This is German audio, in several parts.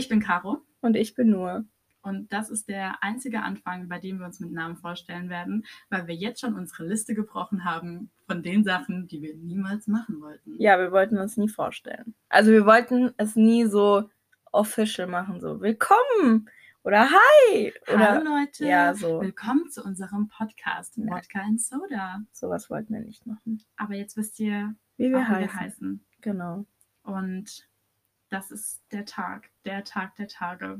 Ich bin Caro Und ich bin nur. und das ist der einzige Anfang, bei dem wir uns mit Namen vorstellen werden, weil wir jetzt schon unsere Liste gebrochen haben von den Sachen, die wir niemals machen wollten. Ja, wir wollten uns nie vorstellen. Also wir wollten es nie so official machen, so willkommen oder hi oder Hallo Leute, ja, so. willkommen zu unserem Podcast Nein. Wodka and Soda. sowas wollten wir nicht machen. Aber jetzt wisst ihr, Wie wir heißen. wir heißen. Genau. Und das ist der Tag, der Tag der Tage,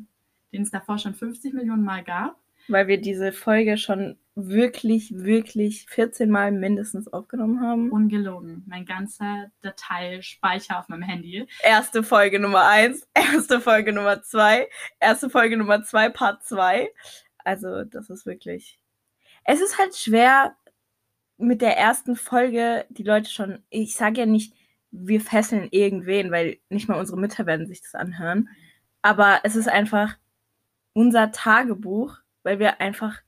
den es davor schon 50 Millionen Mal gab. Weil wir diese Folge schon wirklich, wirklich 14 Mal mindestens aufgenommen haben. Ungelogen. Mein ganzer Dateispeicher auf meinem Handy. Erste Folge Nummer 1, erste Folge Nummer 2, erste Folge Nummer 2, Part 2. Also, das ist wirklich. Es ist halt schwer, mit der ersten Folge die Leute schon. Ich sage ja nicht, wir fesseln irgendwen, weil nicht mal unsere Mütter werden sich das anhören. Aber es ist einfach unser Tagebuch, weil wir einfach.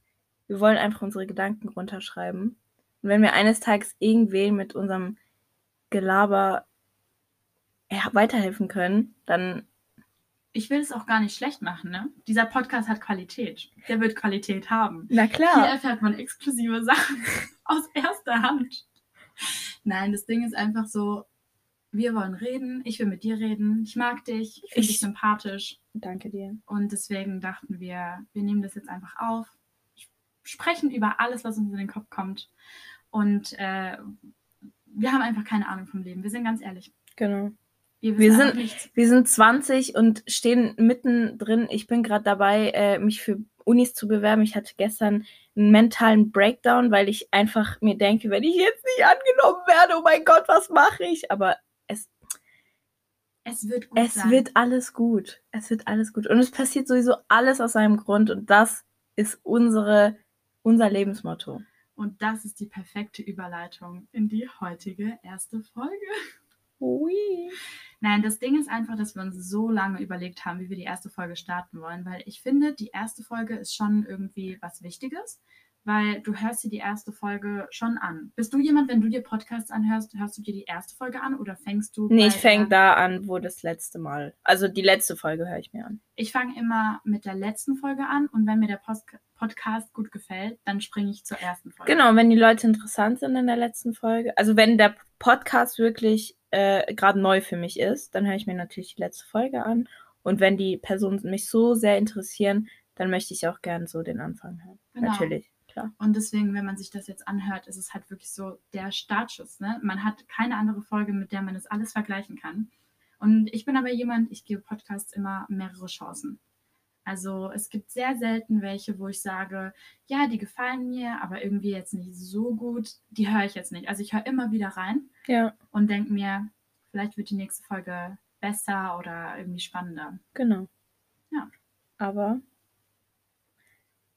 Wir wollen einfach unsere Gedanken runterschreiben. Und wenn wir eines Tages irgendwen mit unserem Gelaber weiterhelfen können, dann Ich will es auch gar nicht schlecht machen, ne? Dieser Podcast hat Qualität. Der wird Qualität haben. na Hier erfährt man exklusive Sachen aus erster Hand. Nein, das Ding ist einfach so, wir wollen reden, ich will mit dir reden, ich mag dich, ich finde Ich- dich sympathisch. Danke dir. Und deswegen dachten wir, wir nehmen das jetzt einfach auf, sprechen über alles, was uns in den Kopf kommt. Und äh, wir haben einfach keine Ahnung vom Leben. Wir sind ganz ehrlich. Genau. Wir, sind- nichts. Wir sind 20 und stehen mittendrin. Ich bin gerade dabei, äh, mich für Unis zu bewerben. Ich hatte gestern einen mentalen Breakdown, weil ich einfach mir denke, wenn ich jetzt nicht angenommen werde, oh mein Gott, was mache ich? Aber es, wird gut es sein. wird alles gut. Es wird alles gut. Und es passiert sowieso alles aus einem Grund. Und das ist unsere, unser Lebensmotto. Und das ist die perfekte Überleitung in die heutige erste Folge. Ui. Nein, das Ding ist einfach, dass wir uns so lange überlegt haben, wie wir die erste Folge starten wollen, weil ich finde, die erste Folge ist schon irgendwie was Wichtiges, weil du hörst dir die erste Folge schon an. Bist du jemand, wenn du dir Podcasts anhörst, hörst du dir die erste Folge an oder fängst du? Nee, ich fange der- da an, wo das letzte Mal. Also die letzte Folge höre ich mir an. Ich fange immer mit der letzten Folge an und wenn mir der Post Podcast gut gefällt, dann springe ich zur ersten Folge. Genau, wenn die Leute interessant sind in der letzten Folge. Also wenn der Podcast wirklich äh, gerade neu für mich ist, dann höre ich mir natürlich die letzte Folge an. Und wenn die Personen mich so sehr interessieren, dann möchte ich auch gern so den Anfang hören. Genau. Natürlich, klar. Und deswegen, wenn man sich das jetzt anhört, ist es halt wirklich so der Startschuss. Ne? Man hat keine andere Folge, mit der man das alles vergleichen kann. Und ich bin aber jemand, ich gebe Podcasts immer mehrere Chancen. Also es gibt sehr selten welche, wo ich sage, ja, die gefallen mir, aber irgendwie jetzt nicht so gut. Die höre ich jetzt nicht. Also ich höre immer wieder rein Ja, und denke mir, vielleicht wird die nächste Folge besser oder irgendwie spannender. genau. Ja. Aber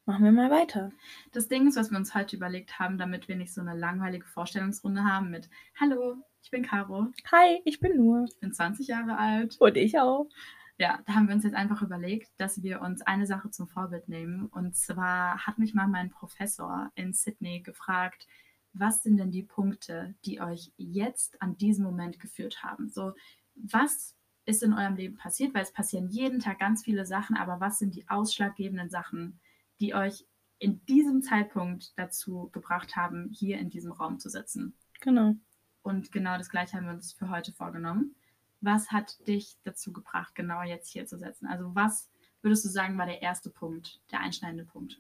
machen wir mal weiter. Das Ding ist, was wir uns heute überlegt haben, damit wir nicht so eine langweilige Vorstellungsrunde haben mit Hallo, ich bin Caro, Hi, ich bin nur. ich bin 20 Jahre alt. Und ich auch. Ja, da haben wir uns jetzt einfach überlegt, dass wir uns eine Sache zum Vorbild nehmen. Und zwar hat mich mal mein Professor in Sydney gefragt, was sind denn die Punkte, die euch jetzt an diesem Moment geführt haben? So, was ist in eurem Leben passiert? Weil es passieren jeden Tag ganz viele Sachen, aber was sind die ausschlaggebenden Sachen, die euch in diesem Zeitpunkt dazu gebracht haben, hier in diesem Raum zu sitzen? Genau. Und genau das gleiche haben wir uns für heute vorgenommen. Was hat dich dazu gebracht, genau jetzt hier zu setzen? Also was würdest du sagen, war der erste Punkt, der einschneidende Punkt?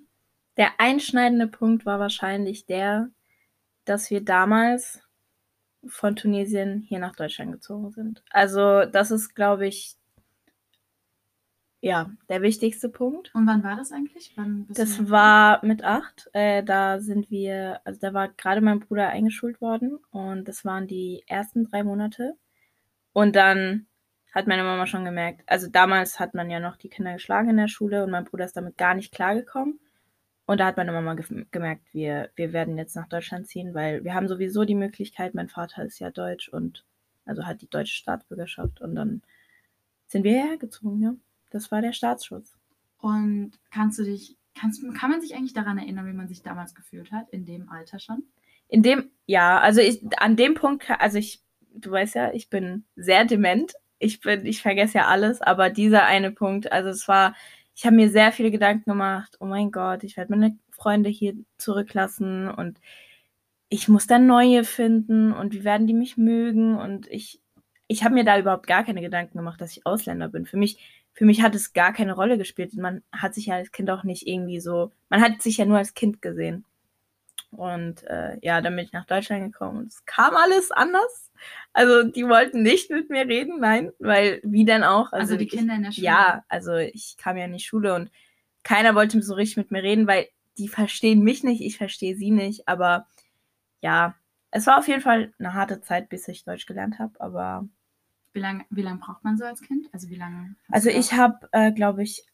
Der einschneidende Punkt war wahrscheinlich der, dass wir damals von Tunesien hier nach Deutschland gezogen sind. Also das ist, glaube ich, ja, der wichtigste Punkt. Und wann war das eigentlich? Das war mit acht. Äh, da sind wir, also da war gerade mein Bruder eingeschult worden und das waren die ersten drei Monate. Und dann hat meine Mama schon gemerkt, also damals hat man ja noch die Kinder geschlagen in der Schule und mein Bruder ist damit gar nicht klargekommen. Und da hat meine Mama gef- gemerkt, wir, wir werden jetzt nach Deutschland ziehen, weil wir haben sowieso die Möglichkeit, mein Vater ist ja deutsch und also hat die deutsche Staatsbürgerschaft und dann sind wir hierher gezogen, ja. Das war der Staatsschutz. Und kannst du dich, kannst, kann man sich eigentlich daran erinnern, wie man sich damals gefühlt hat, in dem Alter schon? In dem, ja, also ich, an dem Punkt, also ich, du weißt ja, ich bin sehr dement ich bin, ich vergesse ja alles, aber dieser eine Punkt, also es war, ich habe mir sehr viele Gedanken gemacht, oh mein Gott, ich werde meine Freunde hier zurücklassen und ich muss dann neue finden und wie werden die mich mögen und ich, ich habe mir da überhaupt gar keine Gedanken gemacht, dass ich Ausländer bin. Für mich, für mich hat es gar keine Rolle gespielt. Man hat sich ja als Kind auch nicht irgendwie so, man hat sich ja nur als Kind gesehen. Und äh, ja, dann bin ich nach Deutschland gekommen und es kam alles anders. Also die wollten nicht mit mir reden, nein, weil wie denn auch? Also, also die Kinder ich, in der Schule. Ja, also ich kam ja in die Schule und keiner wollte so richtig mit mir reden, weil die verstehen mich nicht, ich verstehe sie nicht. Aber ja, es war auf jeden Fall eine harte Zeit, bis ich Deutsch gelernt habe. Aber wie lange wie lang braucht man so als Kind? Also wie lange? Also ich habe, äh, glaube ich,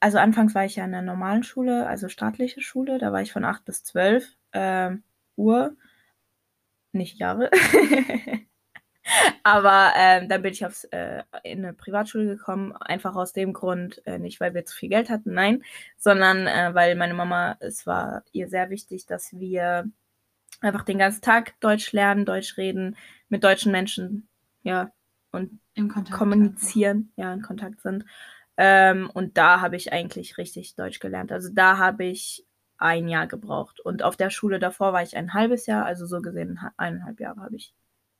also anfangs war ich ja in der normalen Schule, also staatliche Schule. Da war ich von 8 bis 12 äh, Uhr. Nicht Jahre. Aber ähm, dann bin ich aufs, äh, in eine Privatschule gekommen, einfach aus dem Grund, äh, nicht weil wir zu viel Geld hatten, nein, sondern äh, weil meine Mama, es war ihr sehr wichtig, dass wir einfach den ganzen Tag Deutsch lernen, Deutsch reden, mit deutschen Menschen, ja, und kommunizieren, ja, in Kontakt sind. Ähm, und da habe ich eigentlich richtig Deutsch gelernt. Also da habe ich ein Jahr gebraucht. Und auf der Schule davor war ich ein halbes Jahr, also so gesehen eineinhalb Jahre habe ich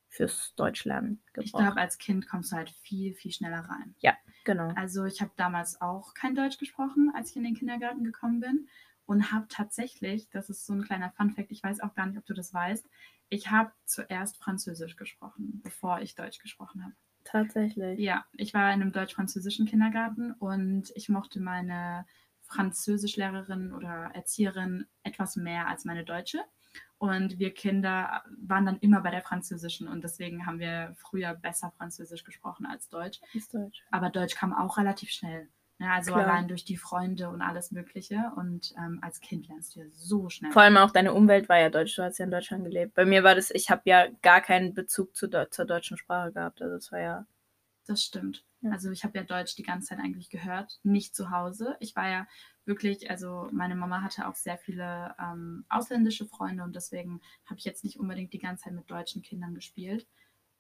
fürs Deutschlernen gebraucht. Ich glaube, als Kind kommst du halt viel, viel schneller rein. Ja, genau. Also ich habe damals auch kein Deutsch gesprochen, als ich in den Kindergarten gekommen bin. Und habe tatsächlich, das ist so ein kleiner Funfact, ich weiß auch gar nicht, ob du das weißt, ich habe zuerst Französisch gesprochen, bevor ich Deutsch gesprochen habe. Tatsächlich. Ja, ich war in einem deutsch-französischen Kindergarten und ich mochte meine Französischlehrerin oder Erzieherin etwas mehr als meine Deutsche. Und wir Kinder waren dann immer bei der Französischen und deswegen haben wir früher besser Französisch gesprochen als Deutsch. Ist Deutsch. Aber Deutsch kam auch relativ schnell. Ja, also Klar. allein durch die Freunde und alles Mögliche. Und ähm, als Kind lernst du ja so schnell. Vor allem auch deine Umwelt war ja deutsch. Du hast ja in Deutschland gelebt. Bei mir war das, ich habe ja gar keinen Bezug zu, zur deutschen Sprache gehabt. Also es war ja. Das stimmt. Ja. Also ich habe ja Deutsch die ganze Zeit eigentlich gehört, nicht zu Hause. Ich war ja wirklich, also meine Mama hatte auch sehr viele ähm, ausländische Freunde und deswegen habe ich jetzt nicht unbedingt die ganze Zeit mit deutschen Kindern gespielt.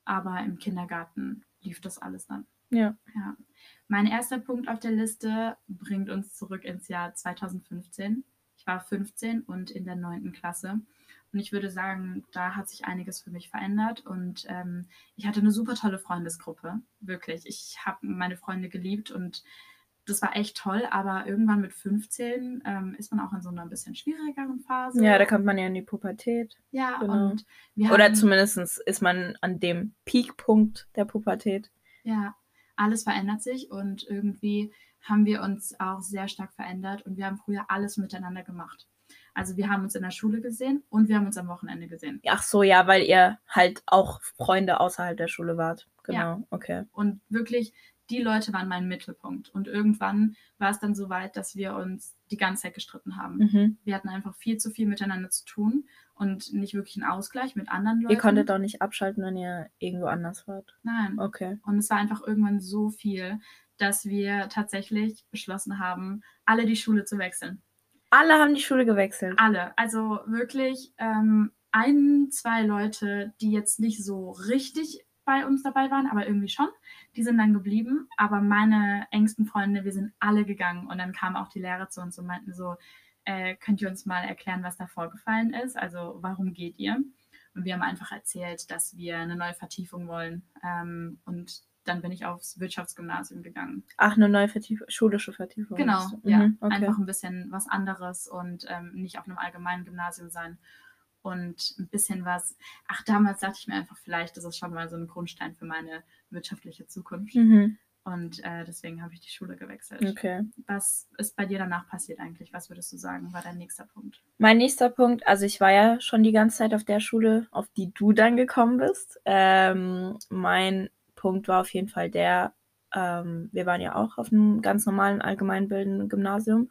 Aber im Kindergarten lief das alles dann. Ja. ja. Mein erster Punkt auf der Liste bringt uns zurück ins Jahr 2015. Ich war 15 und in der 9. Klasse. Und ich würde sagen, da hat sich einiges für mich verändert. Und ähm, ich hatte eine super tolle Freundesgruppe. Wirklich. Ich habe meine Freunde geliebt und das war echt toll. Aber irgendwann mit 15 ähm, ist man auch in so einer ein bisschen schwierigeren Phase. Ja, da kommt man ja in die Pubertät. Ja, genau. und wir Oder zumindest ist man an dem Peakpunkt der Pubertät. Ja, alles verändert sich und irgendwie haben wir uns auch sehr stark verändert und wir haben früher alles miteinander gemacht. Also wir haben uns in der Schule gesehen und wir haben uns am Wochenende gesehen. Ach so, ja, weil ihr halt auch Freunde außerhalb der Schule wart. Genau, ja. okay. Und wirklich, die Leute waren mein Mittelpunkt. Und irgendwann war es dann so weit, dass wir uns die ganze Zeit gestritten haben. Mhm. Wir hatten einfach viel zu viel miteinander zu tun und nicht wirklich einen Ausgleich mit anderen Leuten. Ihr konntet doch nicht abschalten, wenn ihr irgendwo anders wart. Nein. Okay. Und es war einfach irgendwann so viel, dass wir tatsächlich beschlossen haben, alle die Schule zu wechseln. Alle haben die Schule gewechselt. Alle. Also wirklich ähm, ein, zwei Leute, die jetzt nicht so richtig bei uns dabei waren, aber irgendwie schon. Die sind dann geblieben. Aber meine engsten Freunde, wir sind alle gegangen. Und dann kamen auch die Lehrer zu uns und meinten so, äh, könnt ihr uns mal erklären, was da vorgefallen ist? Also warum geht ihr? Und wir haben einfach erzählt, dass wir eine neue Vertiefung wollen. Ähm, und dann bin ich aufs Wirtschaftsgymnasium gegangen. Ach, eine neue Vertiefung, schulische Vertiefung. Genau, mhm, ja. Okay. Einfach ein bisschen was anderes und ähm, nicht auf einem allgemeinen Gymnasium sein. Und ein bisschen was, ach, damals dachte ich mir einfach, vielleicht ist es schon mal so ein Grundstein für meine wirtschaftliche Zukunft. Mhm. Und äh, deswegen habe ich die Schule gewechselt. Okay. Was ist bei dir danach passiert eigentlich? Was würdest du sagen, war dein nächster Punkt? Mein nächster Punkt, also ich war ja schon die ganze Zeit auf der Schule, auf die du dann gekommen bist. Ähm, mein Punkt war auf jeden Fall der, ähm, wir waren ja auch auf einem ganz normalen allgemeinbildenden Gymnasium.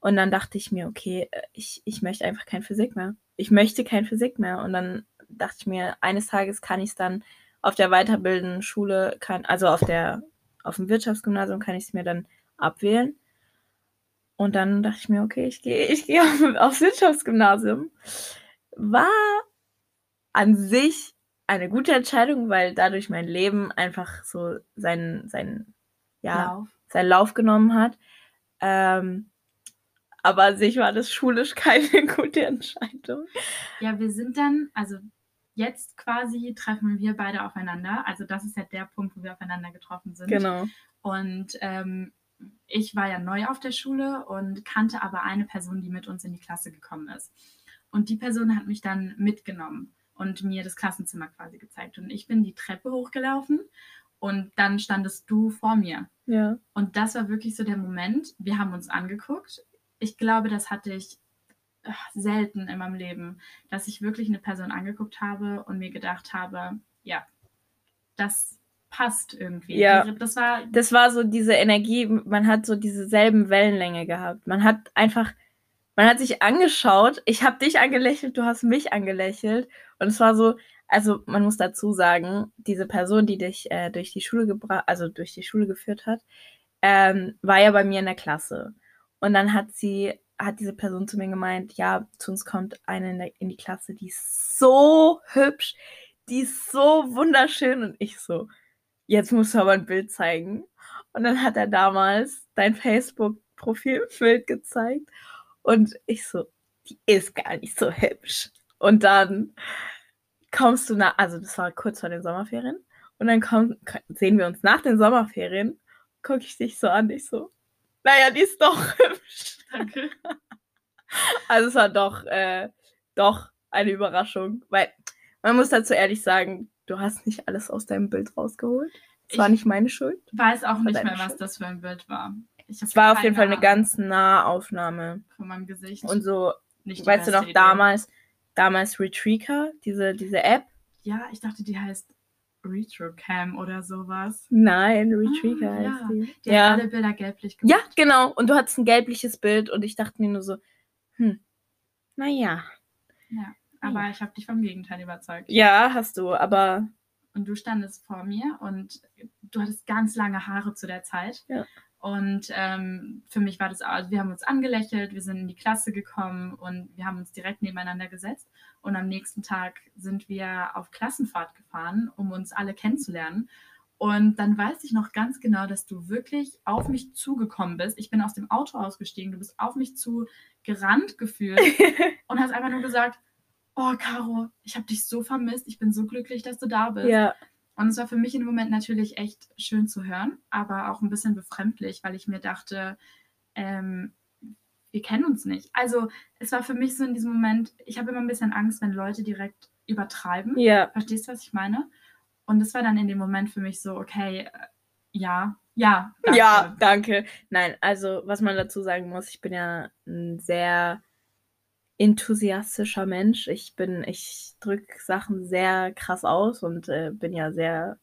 Und dann dachte ich mir, okay, äh, ich, ich möchte einfach kein Physik mehr. Ich möchte kein Physik mehr. Und dann dachte ich mir, eines Tages kann ich es dann auf der weiterbildenden Schule, kann, also auf der auf dem Wirtschaftsgymnasium kann ich es mir dann abwählen. Und dann dachte ich mir, okay, ich gehe ich geh auf, aufs Wirtschaftsgymnasium. War an sich eine gute Entscheidung, weil dadurch mein Leben einfach so seinen, seinen, ja, Lauf. seinen Lauf genommen hat. Ähm, aber an sich war das schulisch keine gute Entscheidung. Ja, wir sind dann, also jetzt quasi treffen wir beide aufeinander. Also das ist ja der Punkt, wo wir aufeinander getroffen sind. Genau. Und ähm, ich war ja neu auf der Schule und kannte aber eine Person, die mit uns in die Klasse gekommen ist. Und die Person hat mich dann mitgenommen und mir das Klassenzimmer quasi gezeigt. Und ich bin die Treppe hochgelaufen und dann standest du vor mir. Ja. Und das war wirklich so der Moment. Wir haben uns angeguckt. Ich glaube, das hatte ich selten in meinem Leben, dass ich wirklich eine Person angeguckt habe und mir gedacht habe, ja, das passt irgendwie. Ja. Das war Das war so diese Energie, man hat so dieselben Wellenlänge gehabt. Man hat einfach, man hat sich angeschaut, ich habe dich angelächelt, du hast mich angelächelt. Und es war so, also man muss dazu sagen, diese Person, die dich äh, durch die Schule gebracht, also durch die Schule geführt hat, ähm, war ja bei mir in der Klasse. Und dann hat sie, hat diese Person zu mir gemeint, ja, zu uns kommt eine in, der, in die Klasse, die ist so hübsch, die ist so wunderschön. Und ich so, jetzt musst du aber ein Bild zeigen. Und dann hat er damals dein Facebook-Profilbild gezeigt. Und ich so, die ist gar nicht so hübsch. Und dann kommst du nach, also das war kurz vor den Sommerferien. Und dann komm, sehen wir uns nach den Sommerferien. Gucke ich dich so an, ich so, naja, die ist doch hübsch. Danke. Also es war doch, äh, doch eine Überraschung. Weil man muss dazu ehrlich sagen, du hast nicht alles aus deinem Bild rausgeholt. Es war Ich- nicht meine Schuld. weiß auch nicht mehr, was Schuld. das für ein Bild war. Ich Es war auf jeden Fall eine ganz nahe Aufnahme. von meinem Gesicht. Und so, nicht weißt du noch, Idee. damals, damals Retrieker, diese, diese App? Ja, ich dachte, die heißt Retrocam oder sowas. Nein, Retrieker Ah, heißt ja. die. Die Ja. hat alle Bilder gelblich Ja, gemacht. genau. Und du hattest ein gelbliches Bild und ich dachte mir nur so, hm, naja. Aber ich habe dich vom Gegenteil überzeugt. Ja, hast du, aber Und du standest vor mir und du hattest ganz lange Haare zu der Zeit. Ja. Und ähm, für mich war das, also wir haben uns angelächelt, wir sind in die Klasse gekommen und wir haben uns direkt nebeneinander gesetzt. Und am nächsten Tag sind wir auf Klassenfahrt gefahren, um uns alle kennenzulernen. Und dann weiß ich noch ganz genau, dass du wirklich auf mich zugekommen bist. Ich bin aus dem Auto ausgestiegen, du bist auf mich zu gerannt gefühlt und hast einfach nur gesagt, oh Caro, ich habe dich so vermisst, ich bin so glücklich, dass du da bist. ja, Und es war für mich im Moment natürlich echt schön zu hören, aber auch ein bisschen befremdlich, weil ich mir dachte, ähm, wir kennen uns nicht. Also es war für mich so in diesem Moment, ich habe immer ein bisschen Angst, wenn Leute direkt übertreiben. ja, Verstehst du, was ich meine? Und es war dann in dem Moment für mich so, okay, äh, ja, ja, danke. ja, danke. Nein, also was man dazu sagen muss, ich bin ja ein sehr enthusiastischer Mensch. Ich bin, ich drücke Sachen sehr krass aus und äh, bin ja sehr,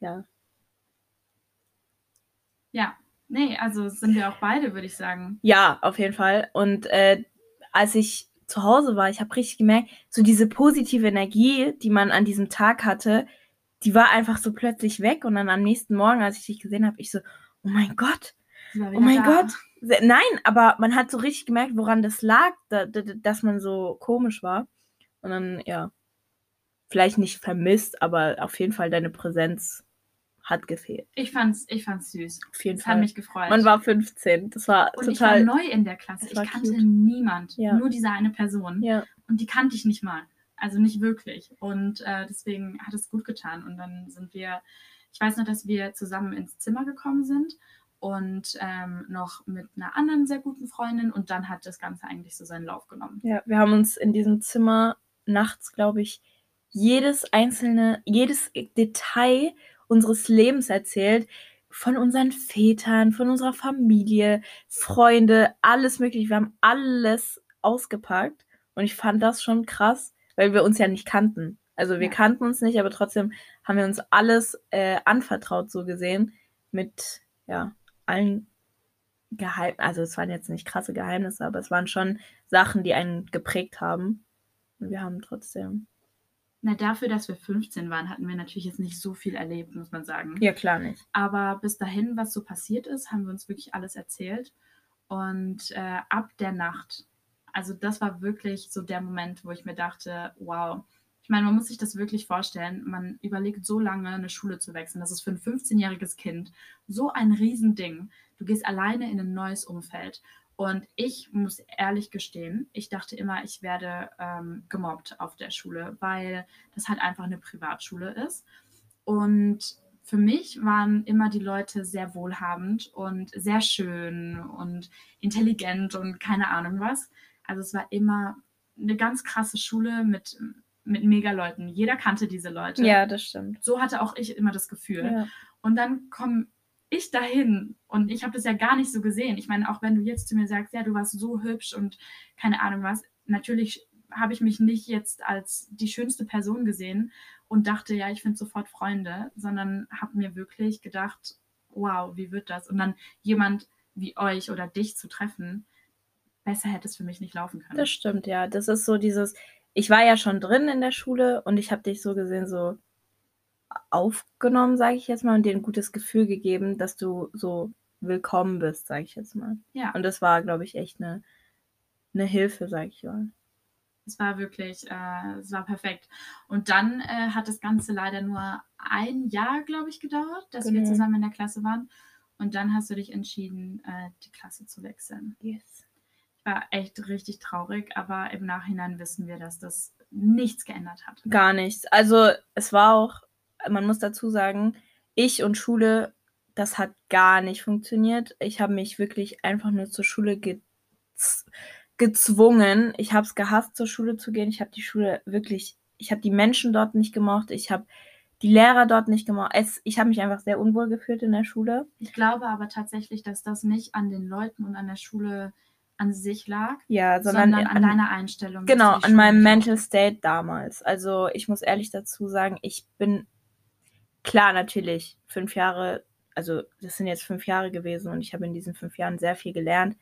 ja, Ja, nee, also sind wir auch beide, würde ich sagen. Ja, auf jeden Fall. Und äh, als ich zu Hause war, ich habe richtig gemerkt, so diese positive Energie, die man an diesem Tag hatte, die war einfach so plötzlich weg. Und dann am nächsten Morgen, als ich dich gesehen habe, ich so, oh mein Gott, oh mein da. Gott. Nein, aber man hat so richtig gemerkt, woran das lag, da, da, dass man so komisch war. Und dann, ja, vielleicht nicht vermisst, aber auf jeden Fall deine Präsenz hat gefehlt. Ich fand's, ich fand's süß. Auf jeden hat Fall. mich gefreut. Man war 15. Das war Und ich war total. neu in der Klasse. Das Ich kannte cute. niemand. Ja. Nur diese eine Person. Ja. Und die kannte ich nicht mal. Also nicht wirklich. Und äh, deswegen hat es gut getan. Und dann sind wir, ich weiß noch, dass wir zusammen ins Zimmer gekommen sind und ähm, noch mit einer anderen sehr guten Freundin. Und dann hat das Ganze eigentlich so seinen Lauf genommen. Ja, wir haben uns in diesem Zimmer nachts, glaube ich, jedes einzelne, jedes Detail unseres Lebens erzählt. Von unseren Vätern, von unserer Familie, Freunde, alles mögliche. Wir haben alles ausgepackt. Und ich fand das schon krass, weil wir uns ja nicht kannten. Also wir Ja. kannten uns nicht, aber trotzdem haben wir uns alles äh, anvertraut, so gesehen. Mit, ja, allen Geheimnissen. Also es waren jetzt nicht krasse Geheimnisse, aber es waren schon Sachen, die einen geprägt haben. Und wir haben trotzdem. Na, dafür, dass wir 15 waren, hatten wir natürlich jetzt nicht so viel erlebt, muss man sagen. Ja, klar nicht. Aber bis dahin, was so passiert ist, haben wir uns wirklich alles erzählt. Und äh, ab der Nacht, also das war wirklich so der Moment, wo ich mir dachte, wow, Ich meine, man muss sich das wirklich vorstellen. Man überlegt so lange, eine Schule zu wechseln. Das ist für ein 15-jähriges Kind so ein Riesending. Du gehst alleine in ein neues Umfeld. Und ich muss ehrlich gestehen, ich dachte immer, ich werde ähm, gemobbt auf der Schule, weil das halt einfach eine Privatschule ist. Und für mich waren immer die Leute sehr wohlhabend und sehr schön und intelligent und keine Ahnung was. Also es war immer eine ganz krasse Schule mit, mit Mega-Leuten. Jeder kannte diese Leute. Ja, das stimmt. So hatte auch ich immer das Gefühl. Ja. Und dann komme ich dahin und ich habe das ja gar nicht so gesehen. Ich meine, auch wenn du jetzt zu mir sagst, ja, du warst so hübsch und keine Ahnung was, natürlich habe ich mich nicht jetzt als die schönste Person gesehen und dachte, ja, ich finde sofort Freunde, sondern habe mir wirklich gedacht, wow, wie wird das? Und dann jemand wie euch oder dich zu treffen, besser hätte es für mich nicht laufen können. Das stimmt, ja. Das ist so dieses, ich war ja schon drin in der Schule und ich habe dich so gesehen, so aufgenommen, sage ich jetzt mal, und dir ein gutes Gefühl gegeben, dass du so willkommen bist, sage ich jetzt mal. Ja. Und das war, glaube ich, echt eine, eine Hilfe, sage ich mal. Es war wirklich, äh, es war perfekt. Und dann äh, hat das Ganze leider nur ein Jahr, glaube ich, gedauert, dass wir Genau. zusammen in der Klasse waren. Und dann hast du dich entschieden, äh, die Klasse zu wechseln. Yes. War echt richtig traurig, aber im Nachhinein wissen wir, dass das nichts geändert hat. Gar nichts. Also es war auch, man muss dazu sagen, ich und Schule, das hat gar nicht funktioniert. Ich habe mich wirklich einfach nur zur Schule gez gezwungen. Ich habe es gehasst, zur Schule zu gehen. Ich habe die Schule wirklich, ich habe die Menschen dort nicht gemocht. Ich habe die Lehrer dort nicht gemocht. Es, ich habe mich einfach sehr unwohl gefühlt in der Schule. Ich glaube aber tatsächlich, dass das nicht an den Leuten und an der Schule an sich lag, Ja, sondern, sondern, an, deiner Einstellung. Genau, an meinem Mental State damals. Also ich muss ehrlich dazu sagen, ich bin klar natürlich fünf Jahre, also das sind jetzt fünf Jahre gewesen und ich habe in diesen fünf Jahren sehr viel gelernt.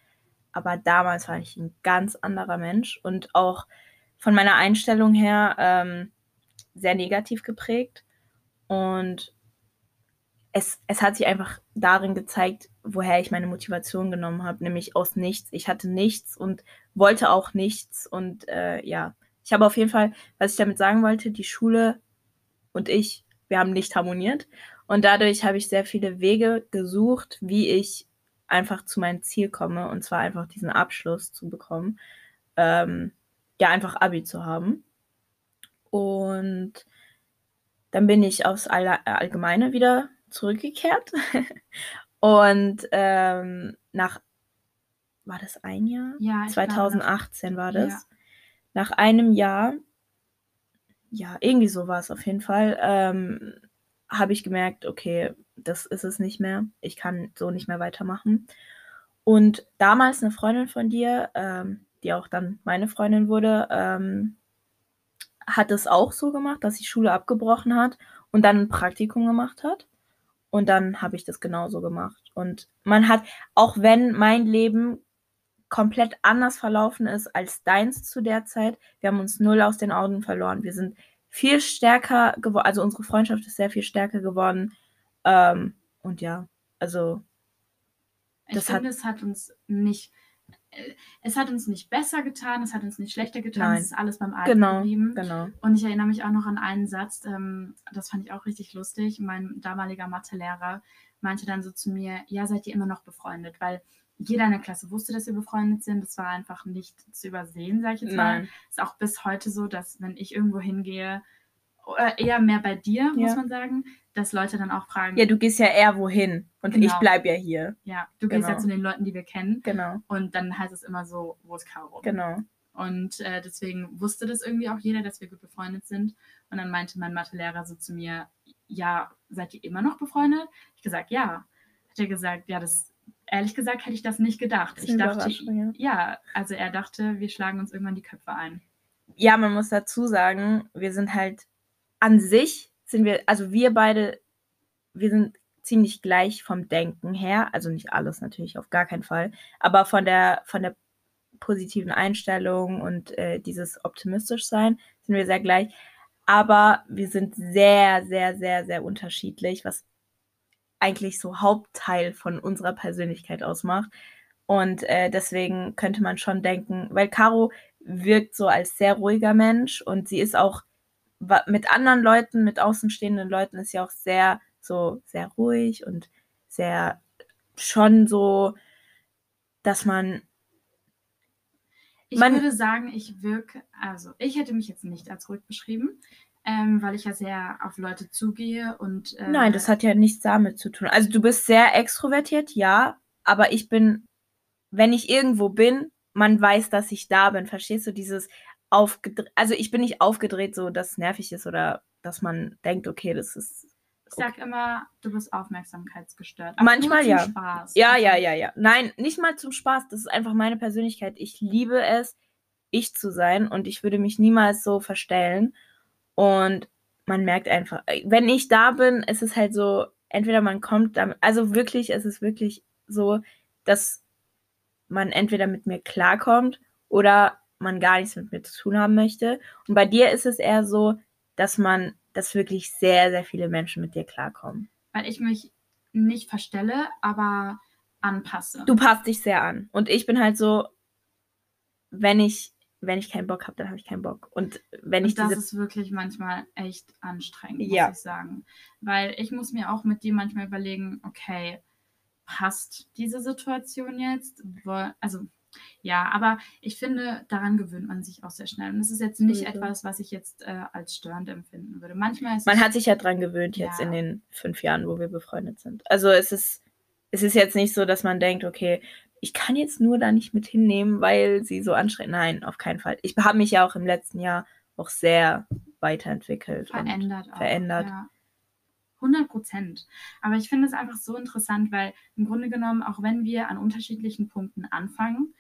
Aber damals war ich ein ganz anderer Mensch und auch von meiner Einstellung her ähm, sehr negativ geprägt. Und es, es hat sich einfach darin gezeigt, woher ich meine Motivation genommen habe, nämlich aus nichts. Ich hatte nichts und wollte auch nichts. Und äh, ja, ich habe auf jeden Fall, was ich damit sagen wollte, die Schule und ich, wir haben nicht harmoniert. Und dadurch habe ich sehr viele Wege gesucht, wie ich einfach zu meinem Ziel komme. Und zwar einfach diesen Abschluss zu bekommen. Ähm, ja, einfach Abi zu haben. Und dann bin ich aufs All Allgemeine wieder zurückgekehrt. und ähm, nach, war das ein Jahr? Ja, ich glaube, 2018 war das. Ja. Nach einem Jahr, ja, irgendwie so war es auf jeden Fall, ähm, habe ich gemerkt, okay, das ist es nicht mehr. Ich kann so nicht mehr weitermachen. Und damals eine Freundin von dir, ähm, die auch dann meine Freundin wurde, ähm, hat es auch so gemacht, dass sie Schule abgebrochen hat und dann ein Praktikum gemacht hat. Und dann habe ich das genauso gemacht. Und man hat, auch wenn mein Leben komplett anders verlaufen ist als deins zu der Zeit, wir haben uns null aus den Augen verloren. Wir sind viel stärker geworden, also unsere Freundschaft ist sehr viel stärker geworden. Ähm, und ja, also Ich Das hat- finde, es hat uns nicht, es hat uns nicht besser getan, es hat uns nicht schlechter getan, Nein. es ist alles beim Alten genau, geblieben. genau. Und ich erinnere mich auch noch an einen Satz, ähm, das fand ich auch richtig lustig. Mein damaliger Mathelehrer meinte dann so zu mir, ja, seid ihr immer noch befreundet? Weil jeder in der Klasse wusste, dass wir befreundet sind. Das war einfach nicht zu übersehen, sage ich jetzt mal. Nein. Ist auch bis heute so, dass wenn ich irgendwo hingehe, oder eher mehr bei dir, muss Ja. man sagen, dass Leute dann auch fragen, Ja, du gehst ja eher wohin und ich Genau. bleib ja hier. ja, du gehst ja Genau. zu den Leuten, die wir kennen. Genau, Und dann heißt es immer so, wo ist Caro? genau. Und äh, deswegen wusste das irgendwie auch jeder, dass wir gut befreundet sind. Und dann meinte mein Mathelehrer so zu mir, ja, seid ihr immer noch befreundet? Ich gesagt, ja. Hat er gesagt, ja, das, ehrlich gesagt, hätte ich das nicht gedacht. Das Ich dachte, Überraschung, ja, also er dachte, wir schlagen uns irgendwann die Köpfe ein. ja, man muss dazu sagen, wir sind halt an sich sind wir, also wir beide, wir sind ziemlich gleich vom Denken her, also nicht alles natürlich, auf gar keinen Fall, aber von der von der positiven Einstellung und äh, dieses optimistisch sein sind wir sehr gleich, aber wir sind sehr, sehr, sehr, sehr unterschiedlich, was eigentlich so Hauptteil von unserer Persönlichkeit ausmacht. Und äh, deswegen könnte man schon denken, weil Caro wirkt so als sehr ruhiger Mensch und sie ist auch mit anderen Leuten, mit außenstehenden Leuten ist ja auch sehr so sehr ruhig und sehr schon so, dass man ich man, würde sagen, ich wirke, also ich hätte mich jetzt nicht als ruhig beschrieben, ähm, weil ich ja sehr auf Leute zugehe und. Äh, Nein, das hat ja nichts damit zu tun. Also du bist sehr extrovertiert, ja, aber ich bin, wenn ich irgendwo bin, man weiß, dass ich da bin. Verstehst du dieses aufgedreht? Also ich bin nicht aufgedreht, so dass es nervig ist oder dass man denkt, okay, das ist. Ich sag immer, du bist aufmerksamkeitsgestört. Aber Manchmal ja. Spaß. Ja, ja, ja, ja. Nein, nicht mal zum Spaß. Das ist einfach meine Persönlichkeit. Ich liebe es, ich zu sein und ich würde mich niemals so verstellen. Und man merkt einfach, wenn ich da bin, ist es halt so, entweder man kommt damit, also wirklich, es ist wirklich so, dass man entweder mit mir klarkommt oder man gar nichts mit mir zu tun haben möchte. Und bei dir ist es eher so, dass man, dass wirklich sehr, sehr viele Menschen mit dir klarkommen. Weil ich mich nicht verstelle, aber anpasse. Du passt dich sehr an. Und ich bin halt so, wenn ich wenn ich keinen Bock habe, dann habe ich keinen Bock. Und wenn und ich das ist wirklich manchmal echt anstrengend, ja. muss ich sagen. Weil ich muss mir auch mit dir manchmal überlegen, okay, passt diese Situation jetzt? Also ja, aber ich finde, daran gewöhnt man sich auch sehr schnell. Und es ist jetzt nicht mhm. etwas, was ich jetzt äh, als störend empfinden würde. Manchmal ist Man hat sich ja dran gewöhnt jetzt ja. in den fünf Jahren, wo wir befreundet sind. Also es ist, es ist jetzt nicht so, dass man denkt, okay, ich kann jetzt nur da nicht mit hinnehmen, weil sie so anstrengend. Nein, auf keinen Fall. Ich habe mich ja auch im letzten Jahr auch sehr weiterentwickelt. Verändert. Auch, verändert. Ja. 100 Prozent. Aber ich finde es einfach so interessant, weil im Grunde genommen, auch wenn wir an unterschiedlichen Punkten anfangen,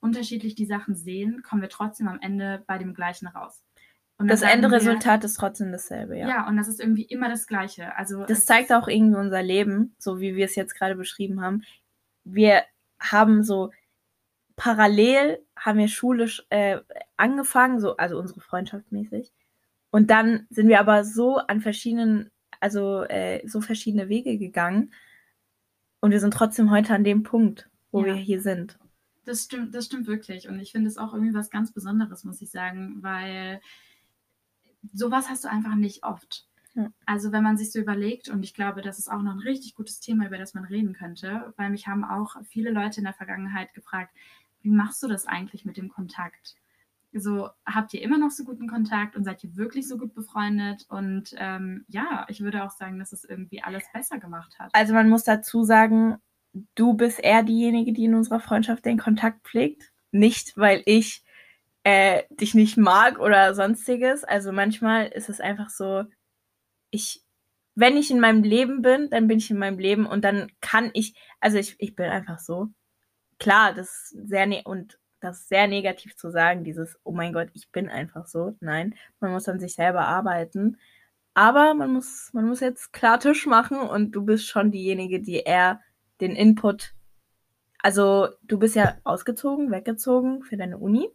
unterschiedlich die Sachen sehen, kommen wir trotzdem am Ende bei dem gleichen raus. Und das Endresultat ist trotzdem dasselbe, ja. Ja, und das ist irgendwie immer das Gleiche. Also das zeigt auch irgendwie unser Leben, so wie wir es jetzt gerade beschrieben haben. Wir haben so parallel haben wir schulisch äh, angefangen, so, also unsere Freundschaft mäßig. Und dann sind wir aber so an verschiedenen, also äh, so verschiedene Wege gegangen. Und wir sind trotzdem heute an dem Punkt, wo ja. wir hier sind. Das stimmt, das stimmt wirklich. Und ich finde es auch irgendwie was ganz Besonderes, muss ich sagen, weil sowas hast du einfach nicht oft. Also wenn man sich so überlegt, und ich glaube, das ist auch noch ein richtig gutes Thema, über das man reden könnte, weil mich haben auch viele Leute in der Vergangenheit gefragt, wie machst du das eigentlich mit dem Kontakt? So, habt ihr immer noch so guten Kontakt und seid ihr wirklich so gut befreundet? Und ähm, ja, ich würde auch sagen, dass es irgendwie alles besser gemacht hat. Also man muss dazu sagen, du bist eher diejenige, die in unserer Freundschaft den Kontakt pflegt. Nicht, weil ich äh, dich nicht mag oder sonstiges. Also manchmal ist es einfach so, ich, wenn ich in meinem Leben bin, dann bin ich in meinem Leben und dann kann ich, also ich, ich bin einfach so. Klar, das ist sehr, ne und das ist sehr negativ zu sagen, dieses, oh mein Gott, ich bin einfach so. Nein, man muss an sich selber arbeiten. Aber man muss, man muss jetzt klar Tisch machen und du bist schon diejenige, die eher den Input, also du bist ja ausgezogen, weggezogen für deine Uni.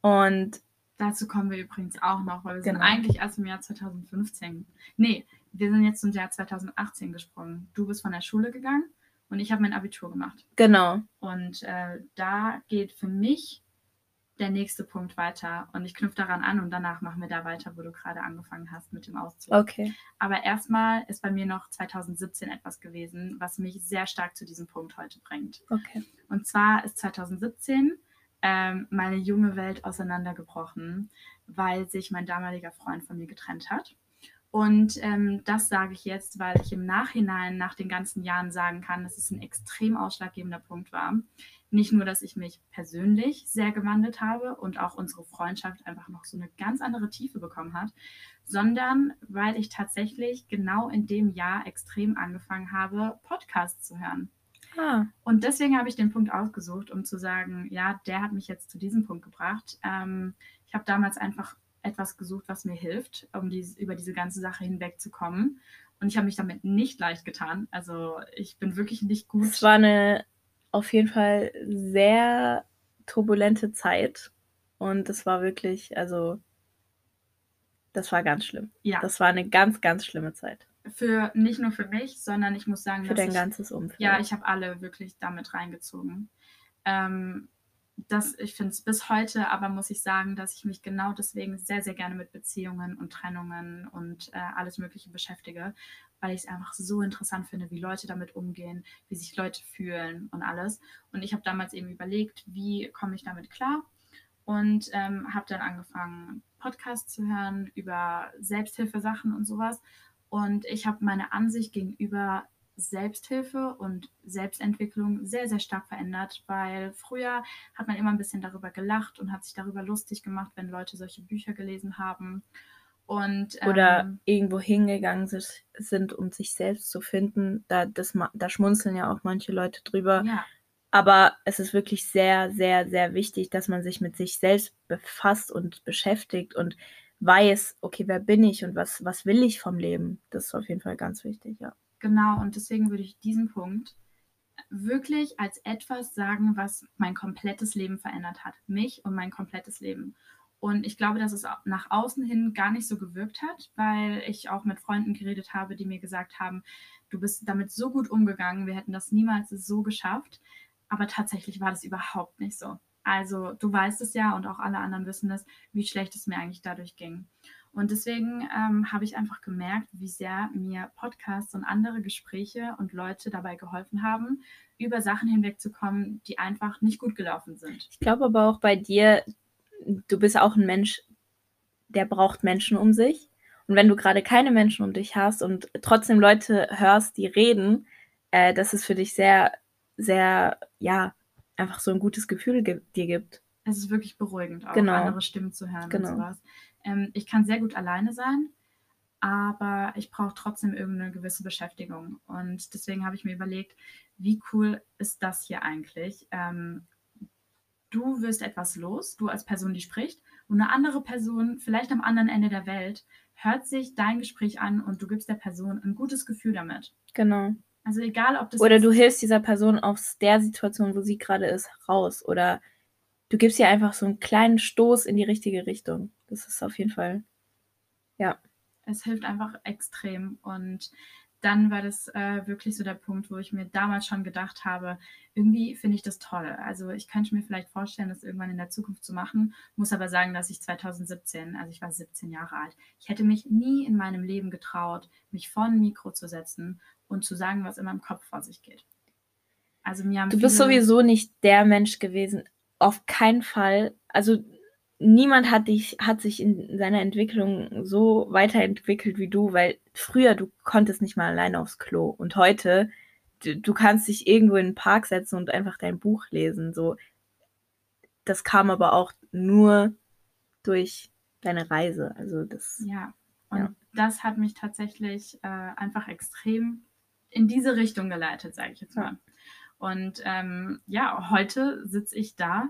Und Dazu kommen wir übrigens auch noch, weil wir genau. sind eigentlich erst im Jahr 2015. Nee, wir sind jetzt zum Jahr 2018 gesprungen. Du bist von der Schule gegangen und ich habe mein Abitur gemacht. Genau. Und äh, da geht für mich der nächste Punkt weiter und ich knüpfe daran an und danach machen wir da weiter, wo du gerade angefangen hast mit dem Auszug. Okay. Aber erstmal ist bei mir noch 2017 etwas gewesen, was mich sehr stark zu diesem Punkt heute bringt. Okay. Und zwar ist 2017 ähm, meine junge Welt auseinandergebrochen, weil sich mein damaliger Freund von mir getrennt hat. Und ähm, das sage ich jetzt, weil ich im Nachhinein, nach den ganzen Jahren sagen kann, dass es ein extrem ausschlaggebender Punkt war. Nicht nur, dass ich mich persönlich sehr gewandelt habe und auch unsere Freundschaft einfach noch so eine ganz andere Tiefe bekommen hat, sondern weil ich tatsächlich genau in dem Jahr extrem angefangen habe, Podcasts zu hören. Ah. Und deswegen habe ich den Punkt ausgesucht, um zu sagen, ja, der hat mich jetzt zu diesem Punkt gebracht. Ähm, ich habe damals einfach etwas gesucht, was mir hilft, um dies, über diese ganze Sache hinwegzukommen. Und ich habe mich damit nicht leicht getan. Also ich bin wirklich nicht gut. Es war eine auf jeden Fall sehr turbulente Zeit. Und es war wirklich, also das war ganz schlimm. Ja. Das war eine ganz, ganz schlimme Zeit für nicht nur für mich, sondern ich muss sagen, für dein ich, ganzes Umfeld. Ja, ich habe alle wirklich damit reingezogen. Ähm, das, ich finde es bis heute, aber muss ich sagen, dass ich mich genau deswegen sehr, sehr gerne mit Beziehungen und Trennungen und äh, alles Mögliche beschäftige, weil ich es einfach so interessant finde, wie Leute damit umgehen, wie sich Leute fühlen und alles. Und ich habe damals eben überlegt, wie komme ich damit klar und ähm, habe dann angefangen, Podcasts zu hören über Selbsthilfesachen und sowas. Und ich habe meine Ansicht gegenüber Selbsthilfe und Selbstentwicklung sehr, sehr stark verändert, weil früher hat man immer ein bisschen darüber gelacht und hat sich darüber lustig gemacht, wenn Leute solche Bücher gelesen haben. Und, ähm, Oder irgendwo hingegangen sind, um sich selbst zu finden. Da, das, da schmunzeln ja auch manche Leute drüber. Ja. Aber es ist wirklich sehr, sehr, sehr wichtig, dass man sich mit sich selbst befasst und beschäftigt und weiß, okay, wer bin ich und was, was will ich vom Leben? Das ist auf jeden Fall ganz wichtig, ja. Genau, und deswegen würde ich diesen Punkt wirklich als etwas sagen, was mein komplettes Leben verändert hat. Mich und mein komplettes Leben. Und ich glaube, dass es nach außen hin gar nicht so gewirkt hat, weil ich auch mit Freunden geredet habe, die mir gesagt haben, du bist damit so gut umgegangen, wir hätten das niemals so geschafft. Aber tatsächlich war das überhaupt nicht so. Also du weißt es ja und auch alle anderen wissen es, wie schlecht es mir eigentlich dadurch ging. Und deswegen ähm, habe ich einfach gemerkt, wie sehr mir Podcasts und andere Gespräche und Leute dabei geholfen haben, über Sachen hinwegzukommen, die einfach nicht gut gelaufen sind. Ich glaube aber auch bei dir, du bist auch ein Mensch, der braucht Menschen um sich. Und wenn du gerade keine Menschen um dich hast und trotzdem Leute hörst, die reden, äh, dass es für dich sehr, sehr, ja, einfach so ein gutes Gefühl dir gibt. Es ist wirklich beruhigend, auch genau. andere Stimmen zu hören genau. und sowas. Ähm, ich kann sehr gut alleine sein, aber ich brauche trotzdem irgendeine gewisse Beschäftigung. Und deswegen habe ich mir überlegt, wie cool ist das hier eigentlich? Ähm, du wirst etwas los, du als Person, die spricht, und eine andere Person, vielleicht am anderen Ende der Welt, hört sich dein Gespräch an und du gibst der Person ein gutes Gefühl damit. Genau. Also egal, ob das. Oder du hilfst dieser Person aus der Situation, wo sie gerade ist, raus. Oder du gibst ihr einfach so einen kleinen Stoß in die richtige Richtung. Das ist auf jeden Fall, ja. Es hilft einfach extrem. Und dann war das äh, wirklich so der Punkt, wo ich mir damals schon gedacht habe, irgendwie finde ich das toll. Also ich könnte mir vielleicht vorstellen, das irgendwann in der Zukunft zu machen, muss aber sagen, dass ich 2017, also ich war 17 Jahre alt, ich hätte mich nie in meinem Leben getraut, mich vor ein Mikro zu setzen und zu sagen, was in meinem Kopf vor sich geht. Also mir haben Du bist sowieso nicht der Mensch gewesen, auf keinen Fall. Also niemand hat dich, hat sich in seiner Entwicklung so weiterentwickelt wie du, weil früher du konntest nicht mal alleine aufs Klo und heute du, du kannst dich irgendwo in den Park setzen und einfach dein Buch lesen. So, das kam aber auch nur durch deine Reise. Also das. Ja. Und ja. das hat mich tatsächlich äh, einfach extrem in diese Richtung geleitet, sage ich jetzt mal. Ja. Und ähm, ja, heute sitze ich da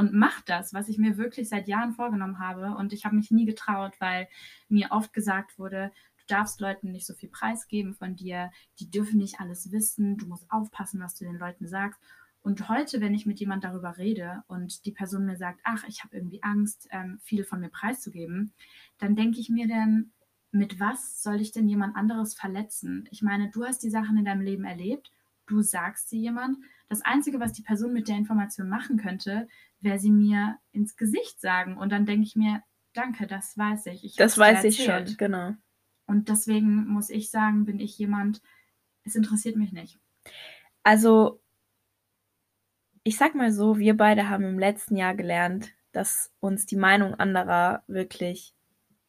und mache das, was ich mir wirklich seit Jahren vorgenommen habe. Und ich habe mich nie getraut, weil mir oft gesagt wurde, du darfst Leuten nicht so viel preisgeben von dir, die dürfen nicht alles wissen, du musst aufpassen, was du den Leuten sagst. Und heute, wenn ich mit jemand darüber rede und die Person mir sagt, ach, ich habe irgendwie Angst, ähm, viel von mir preiszugeben, dann denke ich mir dann, mit was soll ich denn jemand anderes verletzen? Ich meine, du hast die Sachen in deinem Leben erlebt du sagst sie jemand. Das Einzige, was die Person mit der Information machen könnte, wäre sie mir ins Gesicht sagen. Und dann denke ich mir, danke, das weiß ich. ich das weiß ich schon, genau. Und deswegen muss ich sagen, bin ich jemand, es interessiert mich nicht. Also, ich sag mal so, wir beide haben im letzten Jahr gelernt, dass uns die Meinung anderer wirklich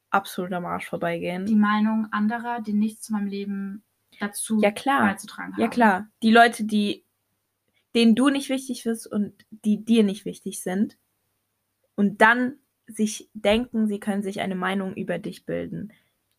absolut am Arsch vorbeigehen. Die Meinung anderer, die nichts zu meinem Leben dazu ja, klar. beizutragen haben. Ja, klar. Die Leute, die, denen du nicht wichtig bist und die dir nicht wichtig sind und dann sich denken, sie können sich eine Meinung über dich bilden.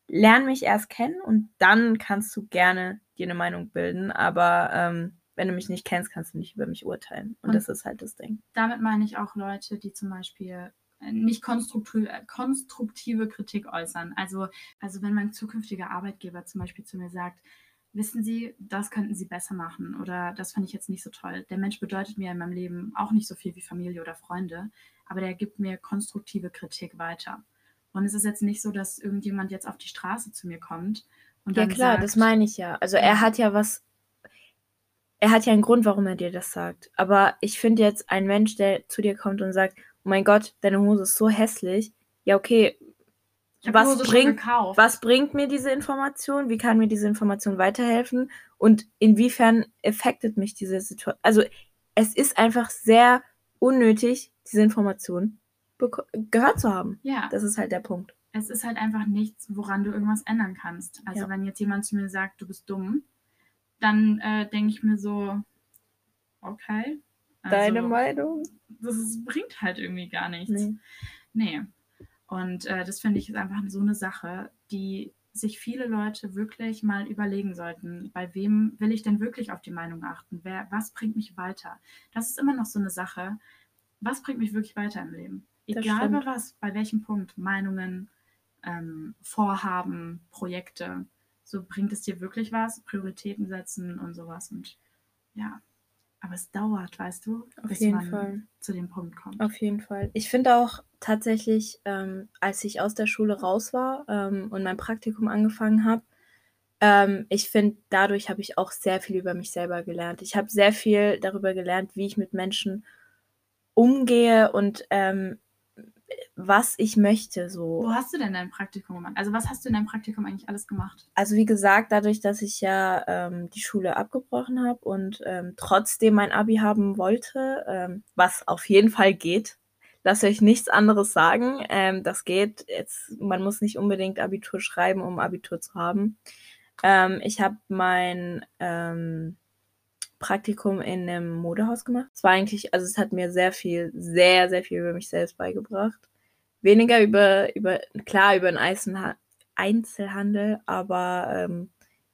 Lern mich erst kennen und dann kannst du gerne dir eine Meinung bilden, aber ähm, wenn du mich nicht kennst, kannst du nicht über mich urteilen. Und, und das ist halt das Ding. Damit meine ich auch Leute, die zum Beispiel äh, nicht konstruktive, äh, konstruktive Kritik äußern. Also, also wenn mein zukünftiger Arbeitgeber zum Beispiel zu mir sagt, wissen Sie, das könnten Sie besser machen oder das fand ich jetzt nicht so toll. Der Mensch bedeutet mir in meinem Leben auch nicht so viel wie Familie oder Freunde, aber der gibt mir konstruktive Kritik weiter. Und es ist jetzt nicht so, dass irgendjemand jetzt auf die Straße zu mir kommt und ja, klar, sagt, das meine ich ja. Also er hat ja was, er hat ja einen Grund, warum er dir das sagt. Aber ich finde jetzt ein Mensch, der zu dir kommt und sagt, oh mein Gott, deine Hose ist so hässlich. Ja, okay. Was bringt, was bringt mir diese Information? Wie kann mir diese Information weiterhelfen? Und inwiefern affectet mich diese Situation? Also, es ist einfach sehr unnötig, diese Information gehört zu haben. Ja. Das ist halt der Punkt. Es ist halt einfach nichts, woran du irgendwas ändern kannst. Also, ja. wenn jetzt jemand zu mir sagt, du bist dumm, dann äh, denke ich mir so, okay. Also, Deine Meinung? Das ist, bringt halt irgendwie gar nichts. Nee. nee. Und äh, das finde ich ist einfach so eine Sache, die sich viele Leute wirklich mal überlegen sollten, bei wem will ich denn wirklich auf die Meinung achten? Wer, was bringt mich weiter? Das ist immer noch so eine Sache. Was bringt mich wirklich weiter im Leben? Egal bei was, bei welchem Punkt, Meinungen, ähm, Vorhaben, Projekte. So bringt es dir wirklich was, Prioritäten setzen und sowas. Und ja, aber es dauert, weißt du, Auf bis man Fall. zu dem Punkt kommt. Auf jeden Fall. Ich finde auch tatsächlich, ähm, als ich aus der Schule raus war ähm, und mein Praktikum angefangen habe, ähm, ich finde, dadurch habe ich auch sehr viel über mich selber gelernt. Ich habe sehr viel darüber gelernt, wie ich mit Menschen umgehe und ähm, was ich möchte. So. Wo hast du denn dein Praktikum gemacht? Also was hast du in deinem Praktikum eigentlich alles gemacht? Also wie gesagt, dadurch, dass ich ja ähm, die Schule abgebrochen habe und ähm, trotzdem mein Abi haben wollte, ähm, was auf jeden Fall geht. Lasst euch nichts anderes sagen. Ähm, das geht. Jetzt, man muss nicht unbedingt Abitur schreiben, um Abitur zu haben. Ähm, ich habe mein ähm, Praktikum in einem Modehaus gemacht. Es war eigentlich, also es hat mir sehr viel, sehr, sehr viel über mich selbst beigebracht. Weniger über, über klar, über den Einzelhandel, aber ähm,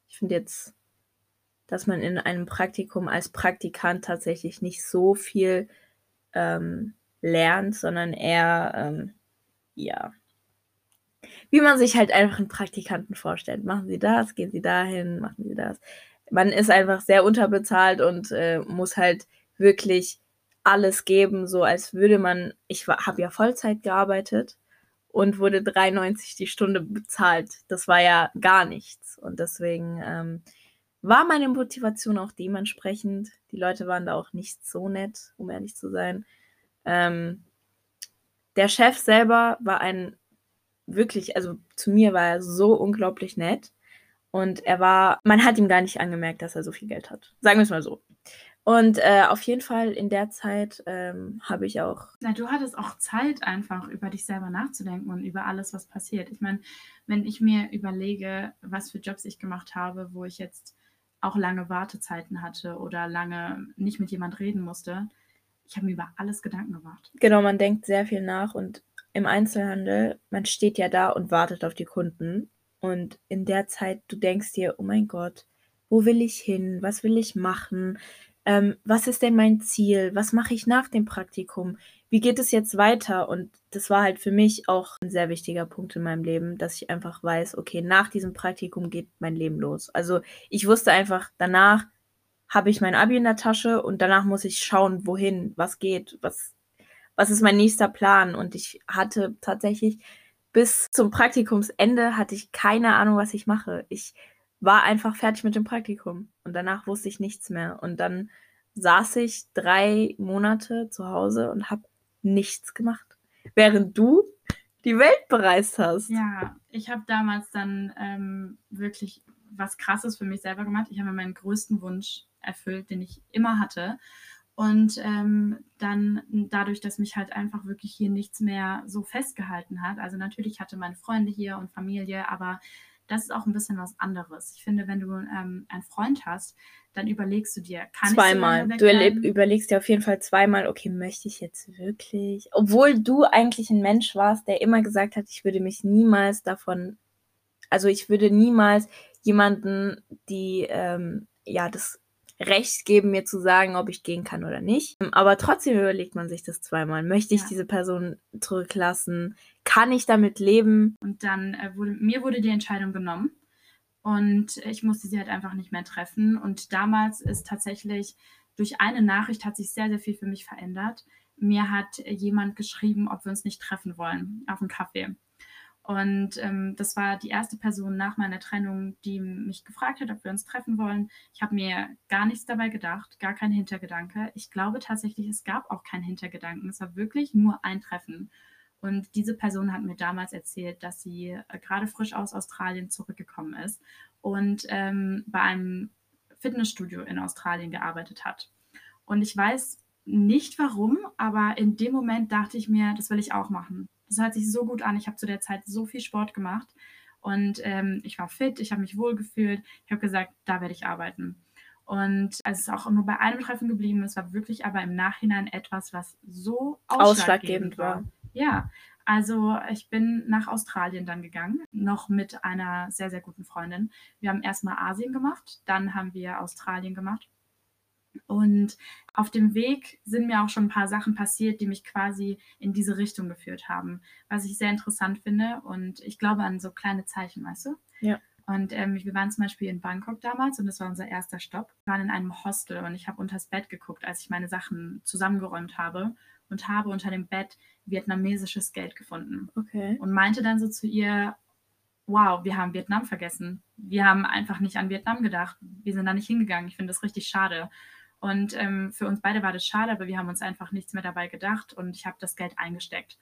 ich finde jetzt, dass man in einem Praktikum als Praktikant tatsächlich nicht so viel ähm, lernt, sondern eher, ähm, ja, wie man sich halt einfach einen Praktikanten vorstellt. Machen Sie das, gehen Sie dahin, machen Sie das man ist einfach sehr unterbezahlt und äh, muss halt wirklich alles geben, so als würde man, ich habe ja Vollzeit gearbeitet und wurde 3,90 die Stunde bezahlt. Das war ja gar nichts. Und deswegen ähm, war meine Motivation auch dementsprechend. Die Leute waren da auch nicht so nett, um ehrlich zu sein. Ähm, der Chef selber war ein wirklich, also zu mir war er so unglaublich nett. Und er war, man hat ihm gar nicht angemerkt, dass er so viel Geld hat. Sagen wir es mal so. Und äh, auf jeden Fall in der Zeit ähm, habe ich auch. Na, du hattest auch Zeit, einfach über dich selber nachzudenken und über alles, was passiert. Ich meine, wenn ich mir überlege, was für Jobs ich gemacht habe, wo ich jetzt auch lange Wartezeiten hatte oder lange nicht mit jemand reden musste, ich habe mir über alles Gedanken gemacht. Genau, man denkt sehr viel nach und im Einzelhandel, man steht ja da und wartet auf die Kunden und in der Zeit, du denkst dir, oh mein Gott, wo will ich hin? Was will ich machen? Ähm, was ist denn mein Ziel? Was mache ich nach dem Praktikum? Wie geht es jetzt weiter? Und das war halt für mich auch ein sehr wichtiger Punkt in meinem Leben, dass ich einfach weiß, okay, nach diesem Praktikum geht mein Leben los. Also ich wusste einfach, danach habe ich mein Abi in der Tasche und danach muss ich schauen, wohin, was geht, was, was ist mein nächster Plan. Und ich hatte tatsächlich bis zum Praktikumsende hatte ich keine Ahnung, was ich mache. Ich war einfach fertig mit dem Praktikum und danach wusste ich nichts mehr. Und dann saß ich drei Monate zu Hause und habe nichts gemacht, während du die Welt bereist hast. Ja, ich habe damals dann ähm, wirklich was Krasses für mich selber gemacht. Ich habe mir meinen größten Wunsch erfüllt, den ich immer hatte. Und ähm, dann dadurch, dass mich halt einfach wirklich hier nichts mehr so festgehalten hat. Also natürlich hatte meine Freunde hier und Familie, aber das ist auch ein bisschen was anderes. Ich finde, wenn du ähm, einen Freund hast, dann überlegst du dir, kann zweimal. ich so Du überlegst dir auf jeden Fall zweimal, okay, möchte ich jetzt wirklich? Obwohl du eigentlich ein Mensch warst, der immer gesagt hat, ich würde mich niemals davon, also ich würde niemals jemanden, die ähm, ja das Recht geben, mir zu sagen, ob ich gehen kann oder nicht. Aber trotzdem überlegt man sich das zweimal. Möchte ich ja. diese Person zurücklassen? Kann ich damit leben? Und dann äh, wurde mir wurde die Entscheidung genommen und ich musste sie halt einfach nicht mehr treffen. Und damals ist tatsächlich durch eine Nachricht hat sich sehr, sehr viel für mich verändert. Mir hat jemand geschrieben, ob wir uns nicht treffen wollen auf einen Kaffee. Und ähm, das war die erste Person nach meiner Trennung, die mich gefragt hat, ob wir uns treffen wollen. Ich habe mir gar nichts dabei gedacht, gar kein Hintergedanke. Ich glaube tatsächlich, es gab auch keinen Hintergedanken. Es war wirklich nur ein Treffen. Und diese Person hat mir damals erzählt, dass sie äh, gerade frisch aus Australien zurückgekommen ist und ähm, bei einem Fitnessstudio in Australien gearbeitet hat. Und ich weiß nicht warum, aber in dem Moment dachte ich mir, das will ich auch machen. Das hört sich so gut an. Ich habe zu der Zeit so viel Sport gemacht und ähm, ich war fit, ich habe mich wohl gefühlt. Ich habe gesagt, da werde ich arbeiten. Und es auch nur bei einem Treffen geblieben ist, war wirklich aber im Nachhinein etwas, was so ausschlaggebend, ausschlaggebend war. war. Ja, also ich bin nach Australien dann gegangen, noch mit einer sehr, sehr guten Freundin. Wir haben erstmal Asien gemacht, dann haben wir Australien gemacht. Und auf dem Weg sind mir auch schon ein paar Sachen passiert, die mich quasi in diese Richtung geführt haben, was ich sehr interessant finde. Und ich glaube an so kleine Zeichen, weißt du? Ja. Und ähm, wir waren zum Beispiel in Bangkok damals und das war unser erster Stopp. Wir waren in einem Hostel und ich habe unters Bett geguckt, als ich meine Sachen zusammengeräumt habe und habe unter dem Bett vietnamesisches Geld gefunden. Okay. Und meinte dann so zu ihr, wow, wir haben Vietnam vergessen. Wir haben einfach nicht an Vietnam gedacht. Wir sind da nicht hingegangen. Ich finde das richtig schade. Und ähm, für uns beide war das schade, aber wir haben uns einfach nichts mehr dabei gedacht und ich habe das Geld eingesteckt.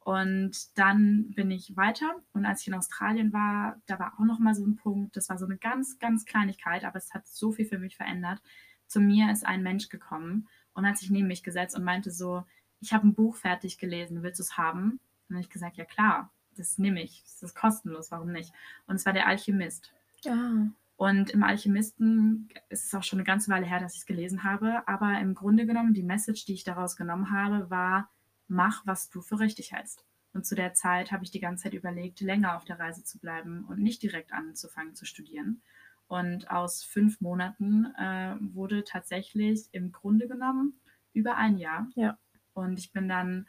Und dann bin ich weiter und als ich in Australien war, da war auch noch mal so ein Punkt, das war so eine ganz, ganz Kleinigkeit, aber es hat so viel für mich verändert. Zu mir ist ein Mensch gekommen und hat sich neben mich gesetzt und meinte so, ich habe ein Buch fertig gelesen, willst du es haben? Und dann habe ich gesagt, ja klar, das nehme ich, das ist kostenlos, warum nicht? Und es war der Alchemist. Ja. Und im Alchemisten ist es auch schon eine ganze Weile her, dass ich es gelesen habe. Aber im Grunde genommen, die Message, die ich daraus genommen habe, war, mach, was du für richtig hältst. Und zu der Zeit habe ich die ganze Zeit überlegt, länger auf der Reise zu bleiben und nicht direkt anzufangen zu studieren. Und aus fünf Monaten äh, wurde tatsächlich im Grunde genommen über ein Jahr. Ja. Und ich bin dann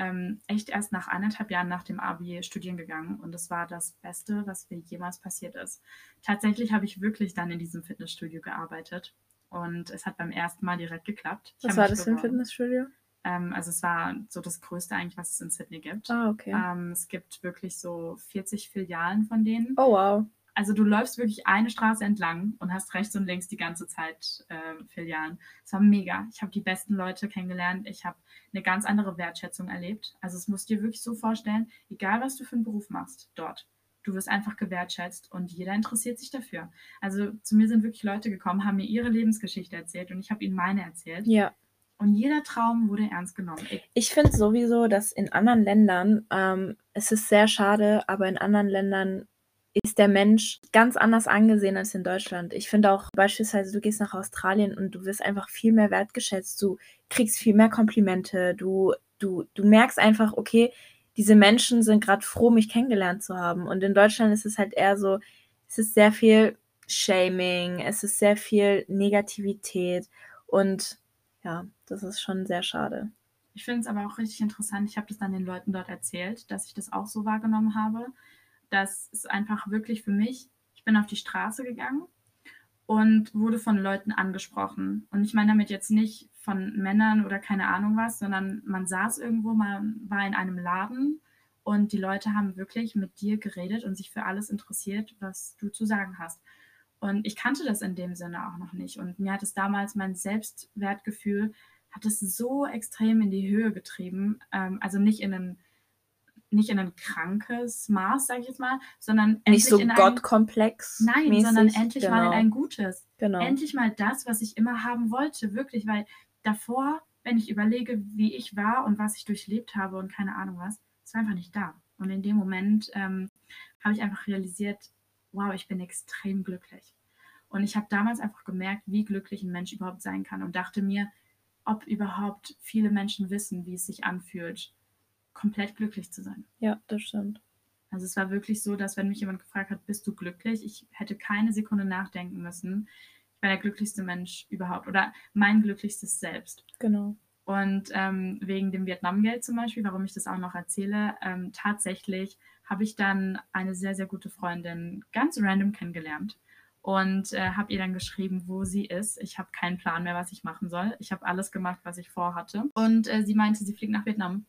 ähm, echt erst nach anderthalb Jahren nach dem Abi studieren gegangen und das war das Beste, was mir jemals passiert ist. Tatsächlich habe ich wirklich dann in diesem Fitnessstudio gearbeitet und es hat beim ersten Mal direkt geklappt. Ich was war das für ein Fitnessstudio? Ähm, also es war so das Größte eigentlich, was es in Sydney gibt. Ah, okay. Ähm, es gibt wirklich so 40 Filialen von denen. Oh, wow also du läufst wirklich eine Straße entlang und hast rechts und links die ganze Zeit äh, Filialen. Es war mega. Ich habe die besten Leute kennengelernt. Ich habe eine ganz andere Wertschätzung erlebt. Also es musst dir wirklich so vorstellen, egal was du für einen Beruf machst dort, du wirst einfach gewertschätzt und jeder interessiert sich dafür. Also zu mir sind wirklich Leute gekommen, haben mir ihre Lebensgeschichte erzählt und ich habe ihnen meine erzählt. Ja. Und jeder Traum wurde ernst genommen. Ich, ich finde sowieso, dass in anderen Ländern, ähm, es ist sehr schade, aber in anderen Ländern ist der Mensch ganz anders angesehen als in Deutschland. Ich finde auch beispielsweise, du gehst nach Australien und du wirst einfach viel mehr wertgeschätzt, du kriegst viel mehr Komplimente, du, du, du merkst einfach, okay, diese Menschen sind gerade froh, mich kennengelernt zu haben. Und in Deutschland ist es halt eher so, es ist sehr viel Shaming, es ist sehr viel Negativität und ja, das ist schon sehr schade. Ich finde es aber auch richtig interessant. Ich habe das dann den Leuten dort erzählt, dass ich das auch so wahrgenommen habe das ist einfach wirklich für mich, ich bin auf die Straße gegangen und wurde von Leuten angesprochen. Und ich meine damit jetzt nicht von Männern oder keine Ahnung was, sondern man saß irgendwo, man war in einem Laden und die Leute haben wirklich mit dir geredet und sich für alles interessiert, was du zu sagen hast. Und ich kannte das in dem Sinne auch noch nicht. Und mir hat es damals mein Selbstwertgefühl, hat es so extrem in die Höhe getrieben. Ähm, also nicht in einen nicht in ein krankes Maß, sage ich jetzt mal, sondern nicht so Gottkomplex. Nein, mäßig. sondern endlich genau. mal in ein gutes. Genau. Endlich mal das, was ich immer haben wollte, wirklich, weil davor, wenn ich überlege, wie ich war und was ich durchlebt habe und keine Ahnung was, es war einfach nicht da. Und in dem Moment ähm, habe ich einfach realisiert, wow, ich bin extrem glücklich. Und ich habe damals einfach gemerkt, wie glücklich ein Mensch überhaupt sein kann und dachte mir, ob überhaupt viele Menschen wissen, wie es sich anfühlt, komplett glücklich zu sein. Ja, das stimmt. Also es war wirklich so, dass wenn mich jemand gefragt hat, bist du glücklich, ich hätte keine Sekunde nachdenken müssen. Ich war der glücklichste Mensch überhaupt oder mein glücklichstes Selbst. Genau. Und ähm, wegen dem Vietnamgeld zum Beispiel, warum ich das auch noch erzähle, ähm, tatsächlich habe ich dann eine sehr, sehr gute Freundin ganz random kennengelernt und äh, habe ihr dann geschrieben, wo sie ist. Ich habe keinen Plan mehr, was ich machen soll. Ich habe alles gemacht, was ich vorhatte. Und äh, sie meinte, sie fliegt nach Vietnam.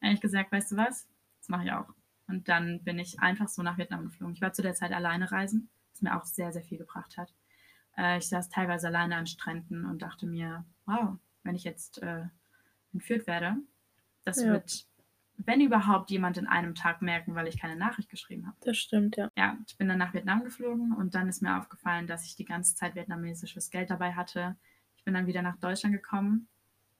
Dann habe ich gesagt, weißt du was? Das mache ich auch. Und dann bin ich einfach so nach Vietnam geflogen. Ich war zu der Zeit alleine reisen, was mir auch sehr, sehr viel gebracht hat. Äh, ich saß teilweise alleine an Stränden und dachte mir, wow, wenn ich jetzt äh, entführt werde, das ja. wird, wenn überhaupt, jemand in einem Tag merken, weil ich keine Nachricht geschrieben habe. Das stimmt, ja. Ja, ich bin dann nach Vietnam geflogen und dann ist mir aufgefallen, dass ich die ganze Zeit vietnamesisches Geld dabei hatte. Ich bin dann wieder nach Deutschland gekommen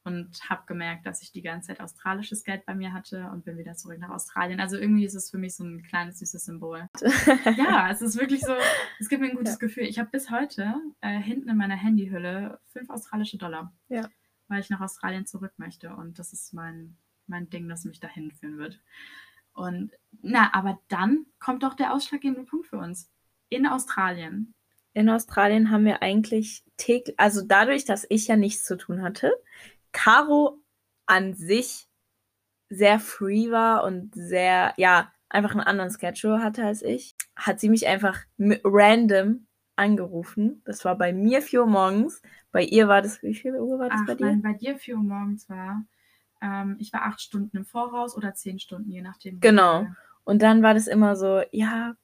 und habe gemerkt, dass ich die ganze Zeit australisches Geld bei mir hatte und bin wieder zurück nach Australien. Also irgendwie ist es für mich so ein kleines süßes Symbol. ja, es ist wirklich so, es gibt mir ein gutes ja. Gefühl. Ich habe bis heute äh, hinten in meiner Handyhülle fünf australische Dollar, ja. weil ich nach Australien zurück möchte und das ist mein, mein Ding, das mich dahin führen wird. Und na, aber dann kommt doch der ausschlaggebende Punkt für uns. In Australien. In Australien haben wir eigentlich täglich, also dadurch, dass ich ja nichts zu tun hatte, Caro an sich sehr free war und sehr, ja, einfach einen anderen Schedule hatte als ich, hat sie mich einfach random angerufen. Das war bei mir 4 Uhr morgens. Bei ihr war das, wie viel Uhr war das Ach, bei dir? Nein, bei dir 4 Uhr morgens war, ähm, ich war acht Stunden im Voraus oder zehn Stunden, je nachdem. Genau. Und dann war das immer so, ja,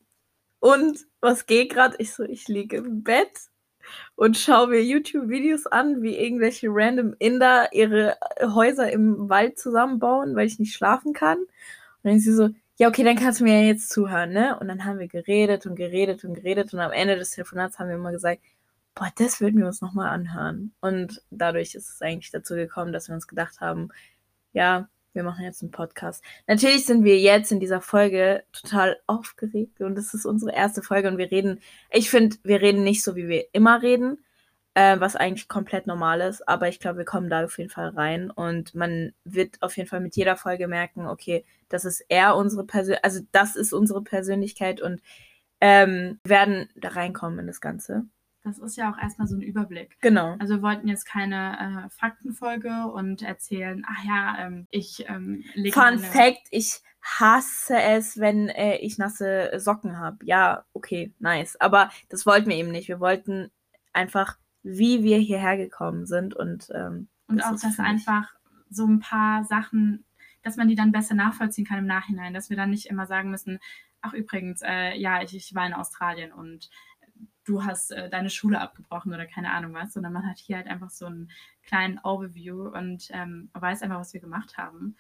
und was geht gerade? Ich so, ich liege im Bett und schaue mir YouTube-Videos an, wie irgendwelche random Inder ihre Häuser im Wald zusammenbauen, weil ich nicht schlafen kann. Und dann ist sie so, ja, okay, dann kannst du mir ja jetzt zuhören, ne? Und dann haben wir geredet und geredet und geredet und am Ende des Telefonats haben wir immer gesagt, boah, das würden wir uns nochmal anhören. Und dadurch ist es eigentlich dazu gekommen, dass wir uns gedacht haben, ja, wir machen jetzt einen Podcast. Natürlich sind wir jetzt in dieser Folge total aufgeregt und es ist unsere erste Folge und wir reden, ich finde, wir reden nicht so, wie wir immer reden, äh, was eigentlich komplett normal ist, aber ich glaube, wir kommen da auf jeden Fall rein und man wird auf jeden Fall mit jeder Folge merken, okay, das ist eher unsere Persönlichkeit, also das ist unsere Persönlichkeit und ähm, werden da reinkommen in das Ganze. Das ist ja auch erstmal so ein Überblick. Genau. Also wir wollten jetzt keine äh, Faktenfolge und erzählen, ach ja, ähm, ich ähm, lege. Fun Fact, ich hasse es, wenn äh, ich nasse Socken habe. Ja, okay, nice. Aber das wollten wir eben nicht. Wir wollten einfach, wie wir hierher gekommen sind und ähm, und das auch, dass einfach so ein paar Sachen, dass man die dann besser nachvollziehen kann im Nachhinein, dass wir dann nicht immer sagen müssen, ach übrigens, äh, ja, ich, ich war in Australien und du hast äh, deine Schule abgebrochen oder keine Ahnung was, sondern man hat hier halt einfach so einen kleinen Overview und ähm, weiß einfach, was wir gemacht haben.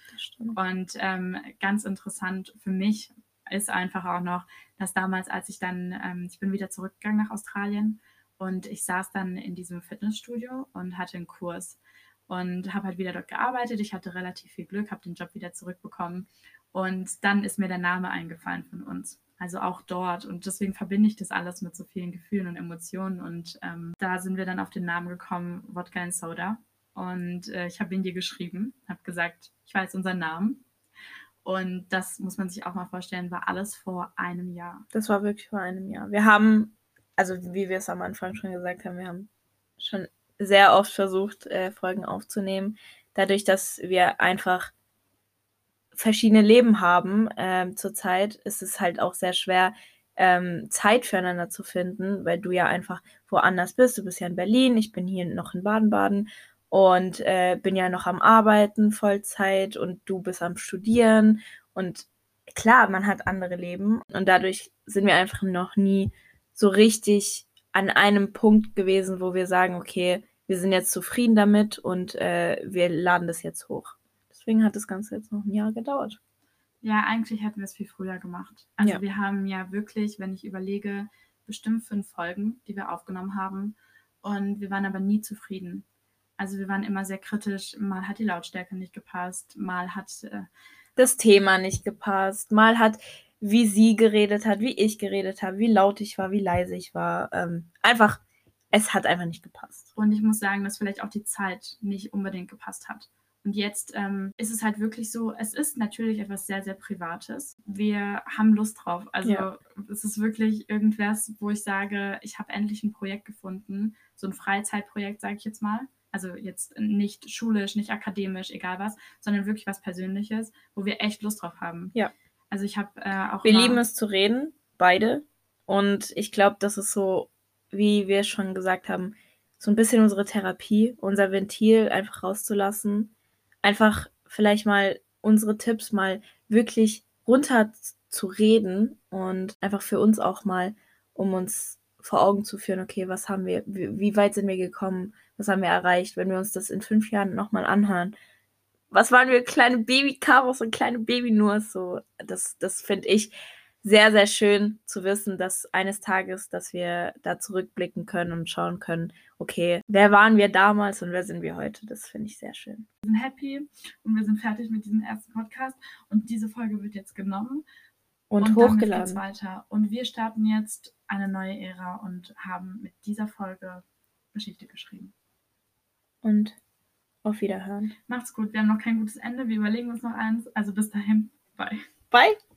Und ähm, ganz interessant für mich ist einfach auch noch, dass damals, als ich dann, ähm, ich bin wieder zurückgegangen nach Australien und ich saß dann in diesem Fitnessstudio und hatte einen Kurs und habe halt wieder dort gearbeitet. Ich hatte relativ viel Glück, habe den Job wieder zurückbekommen und dann ist mir der Name eingefallen von uns. Also auch dort. Und deswegen verbinde ich das alles mit so vielen Gefühlen und Emotionen. Und ähm, da sind wir dann auf den Namen gekommen, Wodka and Soda. Und äh, ich habe ihn dir geschrieben, habe gesagt, ich weiß unseren Namen. Und das muss man sich auch mal vorstellen, war alles vor einem Jahr. Das war wirklich vor einem Jahr. Wir haben, also wie wir es am Anfang schon gesagt haben, wir haben schon sehr oft versucht, äh, Folgen aufzunehmen. Dadurch, dass wir einfach verschiedene Leben haben ähm, zurzeit, ist es halt auch sehr schwer, ähm, Zeit füreinander zu finden, weil du ja einfach woanders bist. Du bist ja in Berlin, ich bin hier noch in Baden-Baden und äh, bin ja noch am Arbeiten Vollzeit und du bist am Studieren und klar, man hat andere Leben und dadurch sind wir einfach noch nie so richtig an einem Punkt gewesen, wo wir sagen, okay, wir sind jetzt zufrieden damit und äh, wir laden das jetzt hoch. Deswegen hat das Ganze jetzt noch ein Jahr gedauert. Ja, eigentlich hätten wir es viel früher gemacht. Also ja. wir haben ja wirklich, wenn ich überlege, bestimmt fünf Folgen, die wir aufgenommen haben. Und wir waren aber nie zufrieden. Also wir waren immer sehr kritisch. Mal hat die Lautstärke nicht gepasst, mal hat äh, das Thema nicht gepasst, mal hat, wie sie geredet hat, wie ich geredet habe, wie laut ich war, wie leise ich war. Ähm, einfach, es hat einfach nicht gepasst. Und ich muss sagen, dass vielleicht auch die Zeit nicht unbedingt gepasst hat. Und jetzt ähm, ist es halt wirklich so, es ist natürlich etwas sehr, sehr Privates. Wir haben Lust drauf. Also ja. es ist wirklich irgendwas, wo ich sage, ich habe endlich ein Projekt gefunden, so ein Freizeitprojekt, sage ich jetzt mal. Also jetzt nicht schulisch, nicht akademisch, egal was, sondern wirklich was Persönliches, wo wir echt Lust drauf haben. Ja. Also ich habe äh, auch. Wir lieben es zu reden, beide. Und ich glaube, das ist so, wie wir schon gesagt haben, so ein bisschen unsere Therapie, unser Ventil einfach rauszulassen einfach vielleicht mal unsere Tipps mal wirklich runter zu reden und einfach für uns auch mal, um uns vor Augen zu führen, okay, was haben wir, wie, weit sind wir gekommen, was haben wir erreicht, wenn wir uns das in fünf Jahren nochmal anhören. Was waren wir, kleine Baby-Karos und kleine Baby-Nurs, so, das, das finde ich sehr, sehr schön zu wissen, dass eines Tages, dass wir da zurückblicken können und schauen können, okay, wer waren wir damals und wer sind wir heute? Das finde ich sehr schön. Wir sind happy und wir sind fertig mit diesem ersten Podcast und diese Folge wird jetzt genommen Und, und hochgeladen. weiter. Und wir starten jetzt eine neue Ära und haben mit dieser Folge Geschichte geschrieben. Und auf Wiederhören. Macht's gut. Wir haben noch kein gutes Ende. Wir überlegen uns noch eins. Also bis dahin. Bye. Bye!